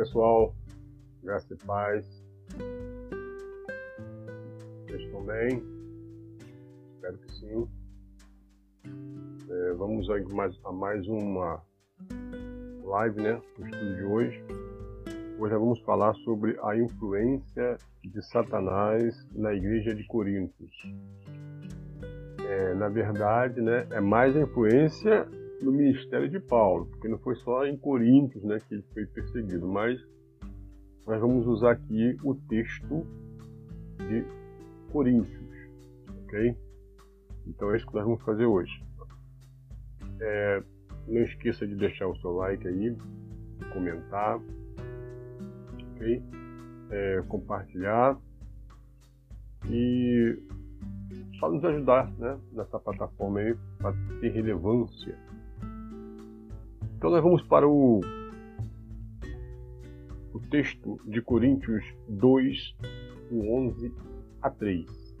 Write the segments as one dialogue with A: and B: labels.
A: pessoal, graça e paz. Vocês estão bem? Espero que sim. É, vamos a mais, a mais uma live, né? No estudo de hoje. Hoje vamos falar sobre a influência de Satanás na igreja de Corintos. É, na verdade, né, é mais a influência no ministério de Paulo, porque não foi só em Coríntios né, que ele foi perseguido, mas nós vamos usar aqui o texto de Coríntios, ok? Então é isso que nós vamos fazer hoje. É, não esqueça de deixar o seu like aí, comentar, ok? É, compartilhar e só nos ajudar né, nessa plataforma aí para ter relevância então nós vamos para o, o texto de Coríntios 2, 11 a 3.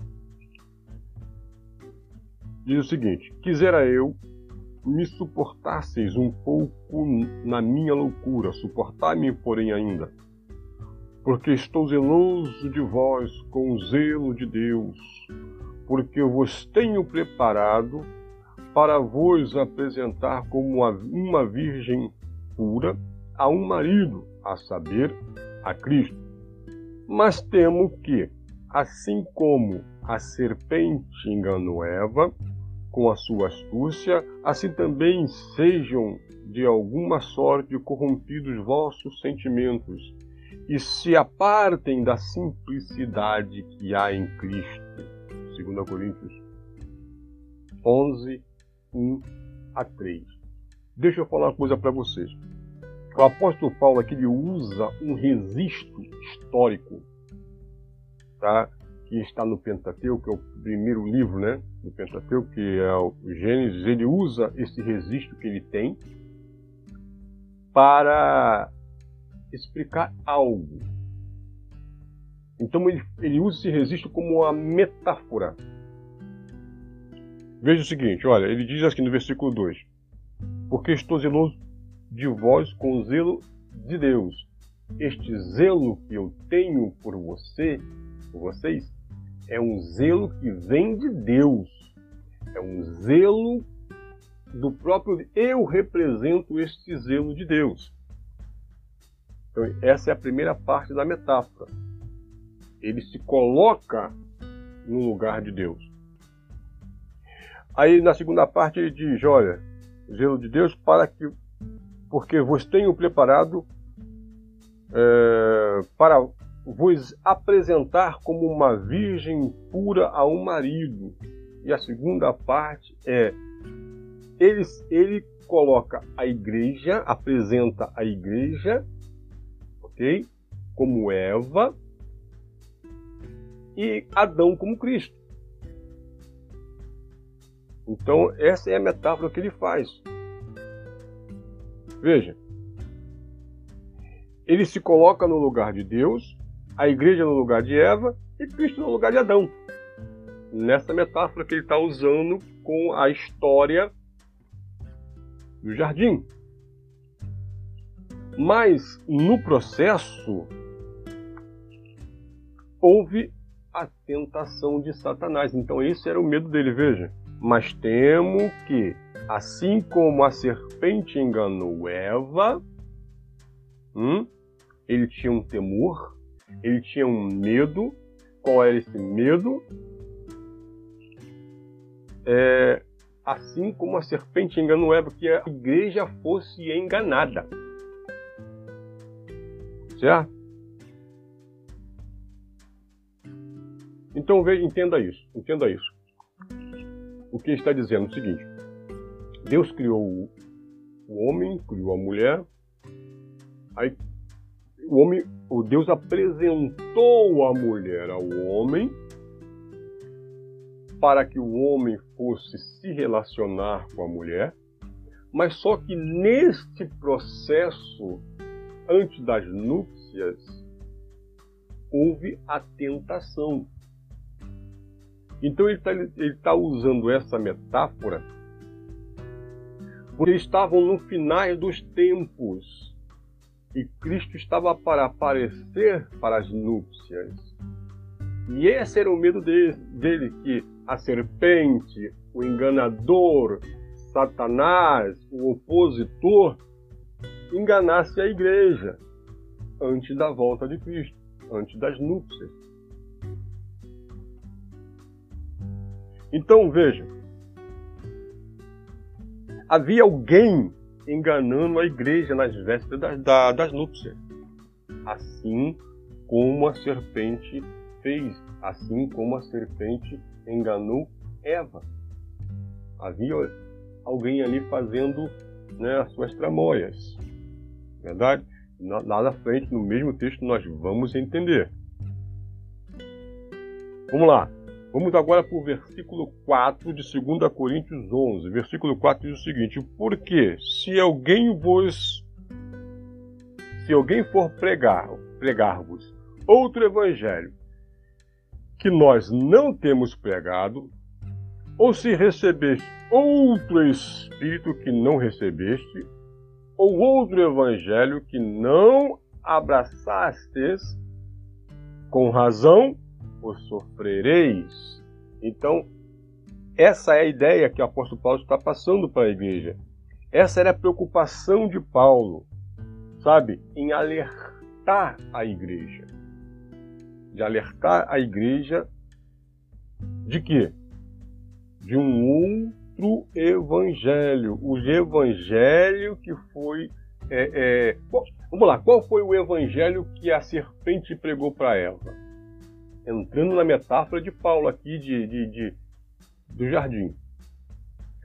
A: Diz o seguinte: Quisera eu me suportasseis um pouco na minha loucura, suportai-me, porém, ainda, porque estou zeloso de vós com o zelo de Deus, porque eu vos tenho preparado para vos apresentar como uma virgem pura a um marido, a saber, a Cristo. Mas temo que, assim como a serpente enganou Eva com a sua astúcia, assim também sejam de alguma sorte corrompidos vossos sentimentos e se apartem da simplicidade que há em Cristo. 2 Coríntios 11, 1 a 3. Deixa eu falar uma coisa para vocês. O apóstolo Paulo aqui ele usa um registro histórico, tá? que está no Pentateuco, que é o primeiro livro né, do Pentateuco, que é o Gênesis. Ele usa esse registro que ele tem para explicar algo. Então ele, ele usa esse registro como uma metáfora Veja o seguinte, olha, ele diz aqui no versículo 2: Porque estou zeloso de vós com zelo de Deus. Este zelo que eu tenho por você, por vocês, é um zelo que vem de Deus. É um zelo do próprio eu represento este zelo de Deus. Então, essa é a primeira parte da metáfora. Ele se coloca no lugar de Deus. Aí na segunda parte ele diz: Olha, zelo de Deus para que, porque vos tenho preparado é, para vos apresentar como uma virgem pura a um marido. E a segunda parte é: ele, ele coloca a igreja, apresenta a igreja, ok? Como Eva e Adão como Cristo. Então, essa é a metáfora que ele faz. Veja, ele se coloca no lugar de Deus, a igreja no lugar de Eva e Cristo no lugar de Adão. Nessa metáfora que ele está usando com a história do jardim. Mas no processo houve a tentação de Satanás. Então esse era o medo dele, veja. Mas temo que, assim como a serpente enganou Eva, hum, ele tinha um temor, ele tinha um medo. Qual era esse medo? É, assim como a serpente enganou Eva, que a igreja fosse enganada. Certo? Então veja, entenda isso, entenda isso que está dizendo é o seguinte: Deus criou o homem, criou a mulher, aí o homem, o Deus apresentou a mulher ao homem para que o homem fosse se relacionar com a mulher, mas só que neste processo, antes das núpcias, houve a tentação. Então ele está tá usando essa metáfora porque estavam no final dos tempos. e Cristo estava para aparecer para as núpcias. E esse era o medo dele, dele que a serpente, o enganador, Satanás, o opositor, enganasse a igreja antes da volta de Cristo, antes das núpcias. Então veja, havia alguém enganando a igreja nas vésperas das, das, núpcias, assim como a serpente fez, assim como a serpente enganou Eva. Havia alguém ali fazendo né, as suas tramóias. Verdade? Lá na frente, no mesmo texto, nós vamos entender. Vamos lá. Vamos agora para o versículo 4 de 2 Coríntios 11. Versículo 4 diz o seguinte: Porque se alguém vos se alguém for pregar, pregar-vos outro evangelho que nós não temos pregado, ou se recebeste outro espírito que não recebeste, ou outro evangelho que não abraçastes, com razão o sofrereis. Então, essa é a ideia que o apóstolo Paulo está passando para a igreja. Essa era a preocupação de Paulo, sabe, em alertar a igreja. De alertar a igreja de quê? De um outro evangelho. O evangelho que foi. É, é... vamos lá, qual foi o evangelho que a serpente pregou para Eva? Entrando na metáfora de Paulo aqui de, de, de do jardim.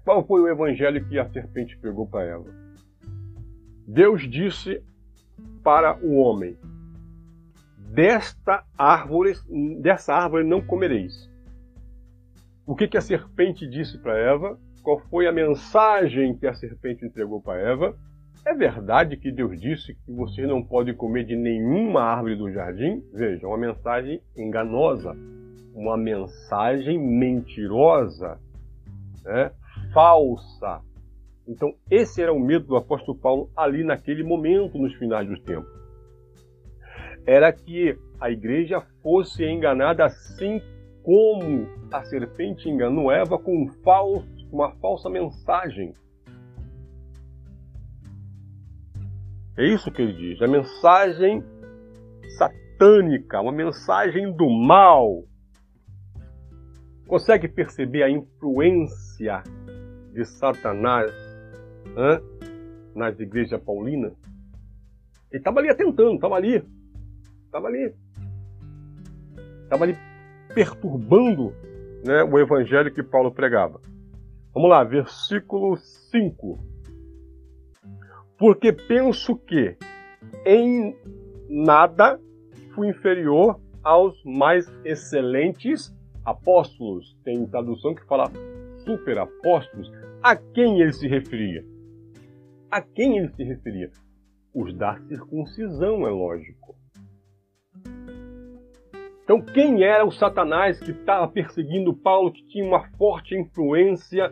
A: Qual foi o evangelho que a serpente pregou para Eva? Deus disse para o homem: Desta árvore, dessa árvore não comereis. O que, que a serpente disse para Eva? Qual foi a mensagem que a serpente entregou para Eva? É verdade que Deus disse que você não pode comer de nenhuma árvore do jardim? Veja, uma mensagem enganosa, uma mensagem mentirosa, né? falsa. Então, esse era o medo do apóstolo Paulo ali naquele momento, nos finais dos tempos. Era que a igreja fosse enganada assim como a serpente enganou Eva com um falso, uma falsa mensagem. É isso que ele diz, a mensagem satânica, uma mensagem do mal. Consegue perceber a influência de Satanás hein, nas igrejas paulinas? Ele estava ali atentando, estava ali, estava ali, estava ali perturbando né, o evangelho que Paulo pregava. Vamos lá, versículo 5. Porque penso que em nada fui inferior aos mais excelentes apóstolos. Tem tradução que fala super apóstolos. A quem ele se referia? A quem ele se referia? Os da circuncisão, é lógico. Então, quem era o Satanás que estava perseguindo Paulo, que tinha uma forte influência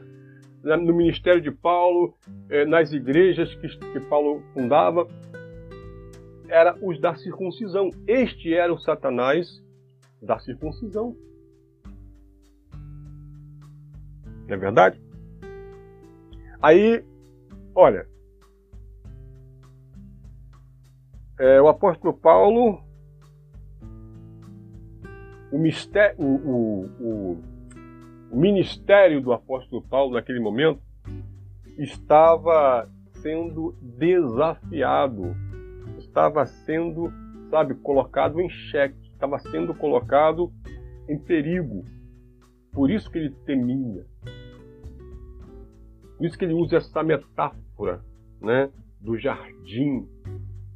A: no ministério de Paulo, eh, nas igrejas que Paulo fundava? Era os da circuncisão. Este era o Satanás da circuncisão. Não é verdade? Aí, olha, é, o apóstolo Paulo o, mistério, o, o, o ministério do apóstolo Paulo naquele momento estava sendo desafiado, estava sendo, sabe, colocado em xeque, estava sendo colocado em perigo. Por isso que ele temia. Por isso que ele usa essa metáfora, né, do jardim,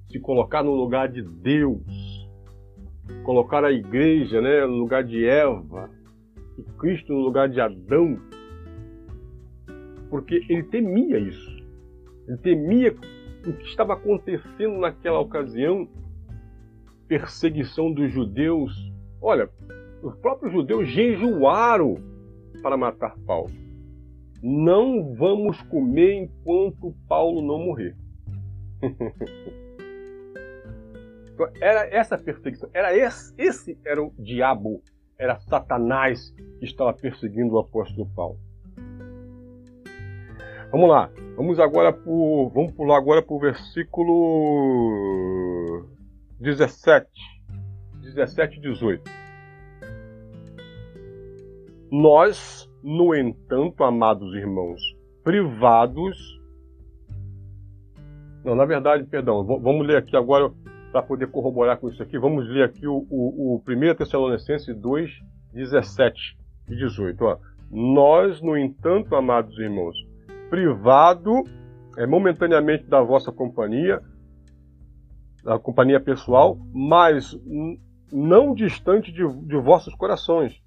A: se colocar no lugar de Deus colocar a igreja né, no lugar de Eva e Cristo no lugar de Adão, porque ele temia isso. Ele temia o que estava acontecendo naquela ocasião perseguição dos judeus. Olha, os próprios judeus jejuaram para matar Paulo. Não vamos comer enquanto Paulo não morrer. Então, era essa perseguição, era esse, esse era o diabo, era Satanás que estava perseguindo o apóstolo Paulo. Vamos lá, vamos agora por, vamos pular agora para o versículo 17, 17 e 18. Nós, no entanto, amados irmãos, privados. Não, na verdade, perdão, vamos ler aqui agora para poder corroborar com isso aqui. Vamos ler aqui o, o, o 1 Tessalonicenses 2, 17 e 18. Ó. Nós, no entanto, amados irmãos, privado é, momentaneamente da vossa companhia, da companhia pessoal, mas não distante de, de vossos corações,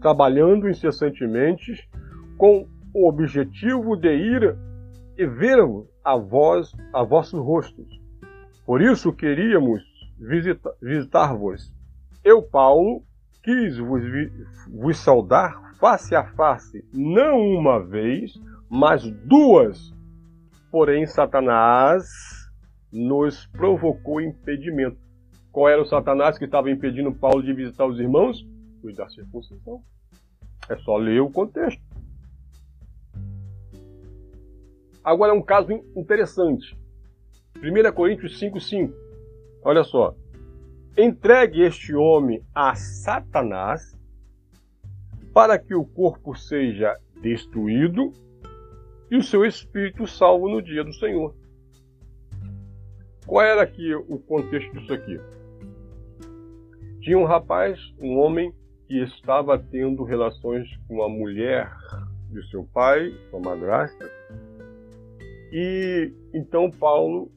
A: trabalhando incessantemente com o objetivo de ir e ver a vós, a vossos rostos. Por isso queríamos visita, visitar-vos. Eu, Paulo, quis vos, vos saudar face a face, não uma vez, mas duas. Porém, Satanás nos provocou impedimento. Qual era o Satanás que estava impedindo Paulo de visitar os irmãos? Os da circuncisão. É só ler o contexto. Agora é um caso interessante. 1 Coríntios 5,5. Olha só. Entregue este homem a Satanás para que o corpo seja destruído e o seu espírito salvo no dia do Senhor. Qual era aqui o contexto disso aqui? Tinha um rapaz, um homem, que estava tendo relações com a mulher de seu pai, sua madrasta, e então Paulo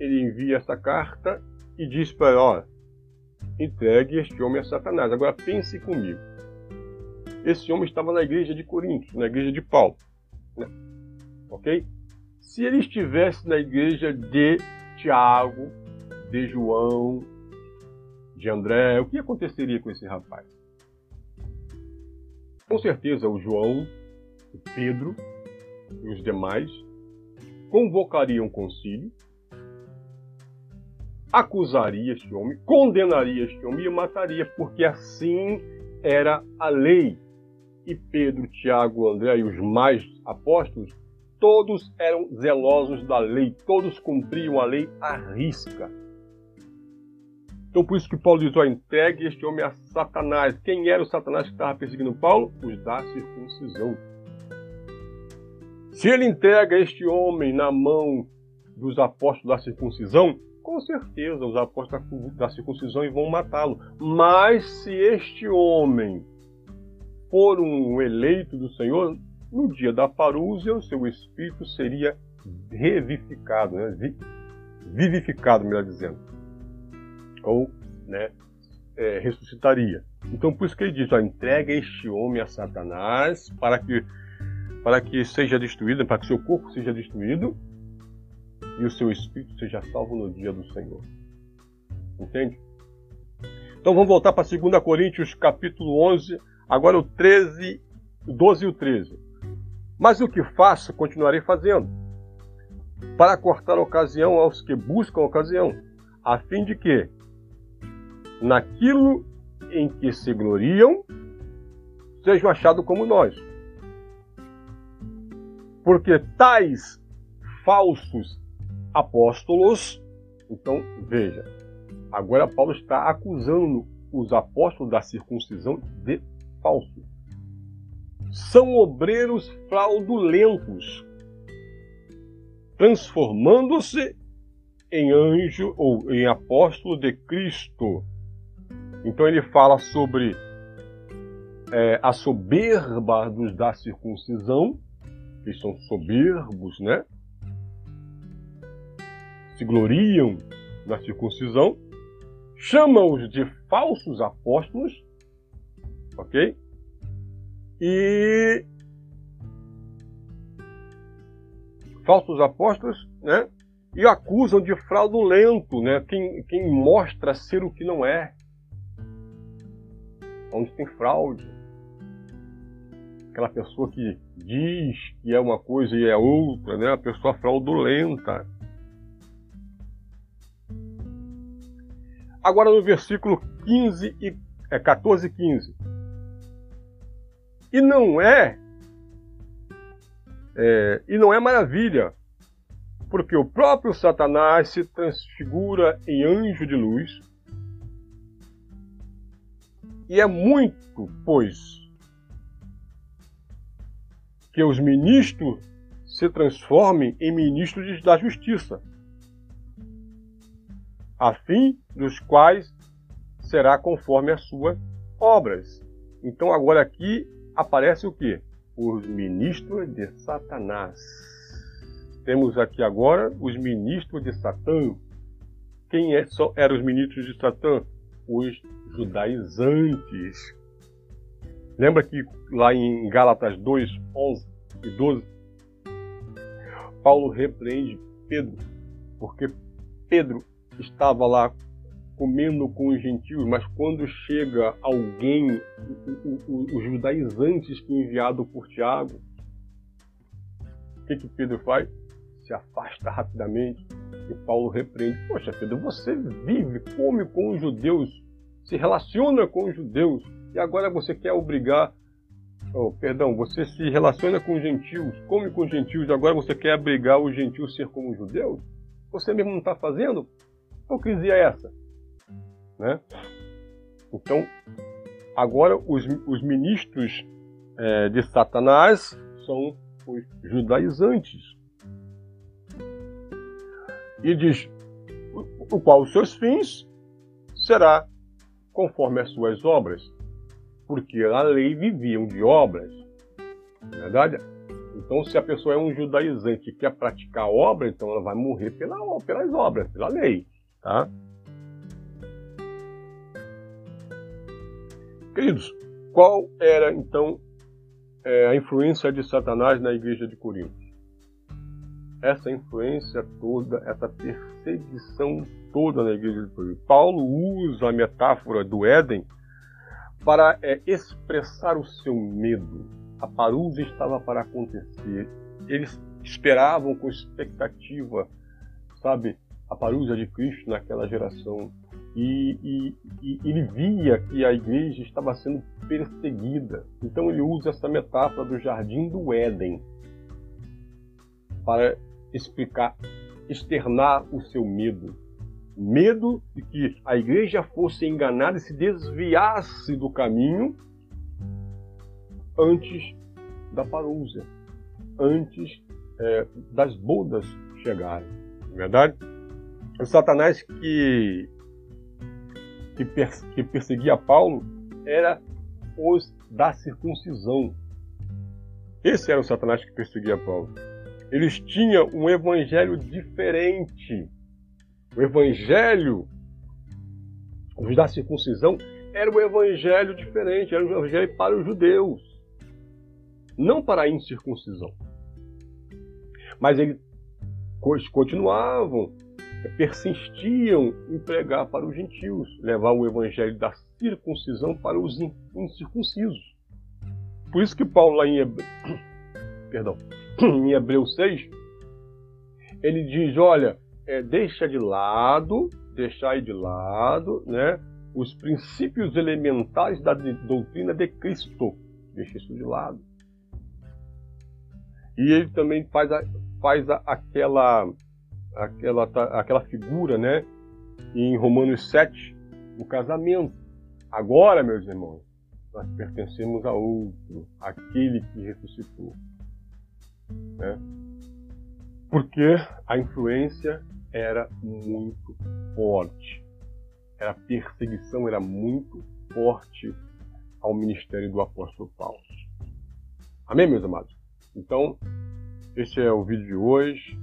A: ele envia essa carta e diz para ó, entregue este homem a Satanás. Agora pense comigo. Esse homem estava na igreja de Corinto, na igreja de Paulo. Né? Ok? Se ele estivesse na igreja de Tiago, de João, de André, o que aconteceria com esse rapaz? Com certeza o João, o Pedro e os demais convocaria um concílio, acusaria este homem, condenaria este homem e mataria, porque assim era a lei. E Pedro, Tiago, André e os mais apóstolos todos eram zelosos da lei, todos cumpriam a lei à risca. Então por isso que Paulo diz, ó, entregue este homem a Satanás. Quem era o Satanás que estava perseguindo Paulo? Os da circuncisão. Se ele entrega este homem na mão dos apóstolos da circuncisão, com certeza os apóstolos da circuncisão vão matá-lo. Mas se este homem for um eleito do Senhor, no dia da parúzia, o seu espírito seria revivificado, né? vivificado, melhor dizendo, ou né, é, ressuscitaria. Então, por isso que ele diz: ó, entrega este homem a Satanás para que, para que seja destruído, para que seu corpo seja destruído e o seu espírito seja salvo no dia do Senhor. Entende? Então vamos voltar para 2 Coríntios capítulo 11, agora o 13, o 12 e o 13. Mas o que faço, continuarei fazendo, para cortar ocasião aos que buscam ocasião, a fim de que, naquilo em que se gloriam, sejam achados como nós. Porque tais falsos apóstolos, então veja, agora Paulo está acusando os apóstolos da circuncisão de falsos são obreiros fraudulentos, transformando-se em anjo ou em apóstolo de Cristo. Então ele fala sobre é, a soberba dos da circuncisão, que são soberbos, né? Se gloriam na circuncisão, chama-os de falsos apóstolos, ok? e falsos apóstolos, né? E acusam de fraudulento, né? Quem, quem mostra ser o que não é. Onde tem fraude. Aquela pessoa que diz que é uma coisa e é outra, né? A pessoa fraudulenta. Agora no versículo 15 e é 14 e 15. E não é, é e não é maravilha, porque o próprio Satanás se transfigura em anjo de luz. E é muito, pois, que os ministros se transformem em ministros da justiça, a fim dos quais será conforme as suas obras. Então agora aqui aparece o que? Os ministros de Satanás. Temos aqui agora os ministros de Satã. Quem é, só, eram os ministros de Satã? Os judaizantes. Lembra que lá em Gálatas 2, 11 e 12, Paulo repreende Pedro, porque Pedro estava lá comendo com os gentios, mas quando chega alguém, os judaizantes que enviado por Tiago, o que, que Pedro faz? Se afasta rapidamente e Paulo repreende. Poxa, Pedro, você vive, come com os judeus, se relaciona com os judeus, e agora você quer obrigar. Oh, perdão, você se relaciona com os gentios, come com os gentios, e agora você quer obrigar os gentios a ser como os judeus? Você mesmo não está fazendo? Que hipocrisia é essa? Né? Então, agora os, os ministros é, de Satanás são os judaizantes. E diz, o, qual os seus fins será conforme as suas obras, porque a lei viviam de obras. Não é verdade? Então, se a pessoa é um judaizante e quer praticar obra, então ela vai morrer pela, pelas obras, pela lei. Tá? Queridos, qual era então é, a influência de Satanás na igreja de Corinto? Essa influência toda, essa perseguição toda na igreja de Corinto. Paulo usa a metáfora do Éden para é, expressar o seu medo. A parusa estava para acontecer. Eles esperavam com expectativa, sabe, a parusa de Cristo naquela geração e, e, e, ele via que a igreja estava sendo perseguida. Então ele usa essa metáfora do jardim do Éden para explicar, externar o seu medo. Medo de que a igreja fosse enganada e se desviasse do caminho antes da parousia, antes é, das bodas chegarem. Não é verdade? O Satanás que que, que perseguia Paulo era os da circuncisão. Esse era o Satanás que perseguia Paulo. Eles tinham um evangelho diferente. O evangelho os da circuncisão era um evangelho diferente, era um evangelho para os judeus, não para a incircuncisão. Mas eles continuavam persistiam em pregar para os gentios, levar o evangelho da circuncisão para os incircuncisos. Por isso que Paulo lá em Hebreu, perdão, em Hebreus 6, ele diz, olha, é, deixa de lado, deixai de lado, né, os princípios elementares da doutrina de Cristo. Deixa isso de lado. E ele também faz, a, faz a, aquela aquela, aquela figura, né? Em Romanos 7, o casamento. Agora, meus irmãos, nós pertencemos a outro, aquele que ressuscitou. Né? Porque a influência era muito forte. A perseguição era muito forte ao ministério do apóstolo Paulo. Amém, meus amados? Então, este é o vídeo de hoje.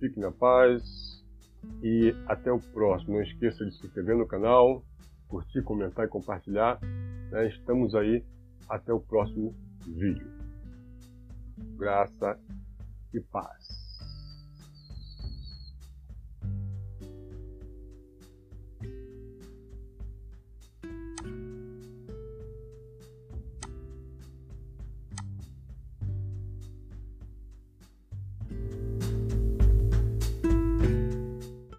A: Fique na paz e até o próximo. Não esqueça de se inscrever no canal, curtir, comentar e compartilhar. Né? Estamos aí até o próximo vídeo. Graça e paz.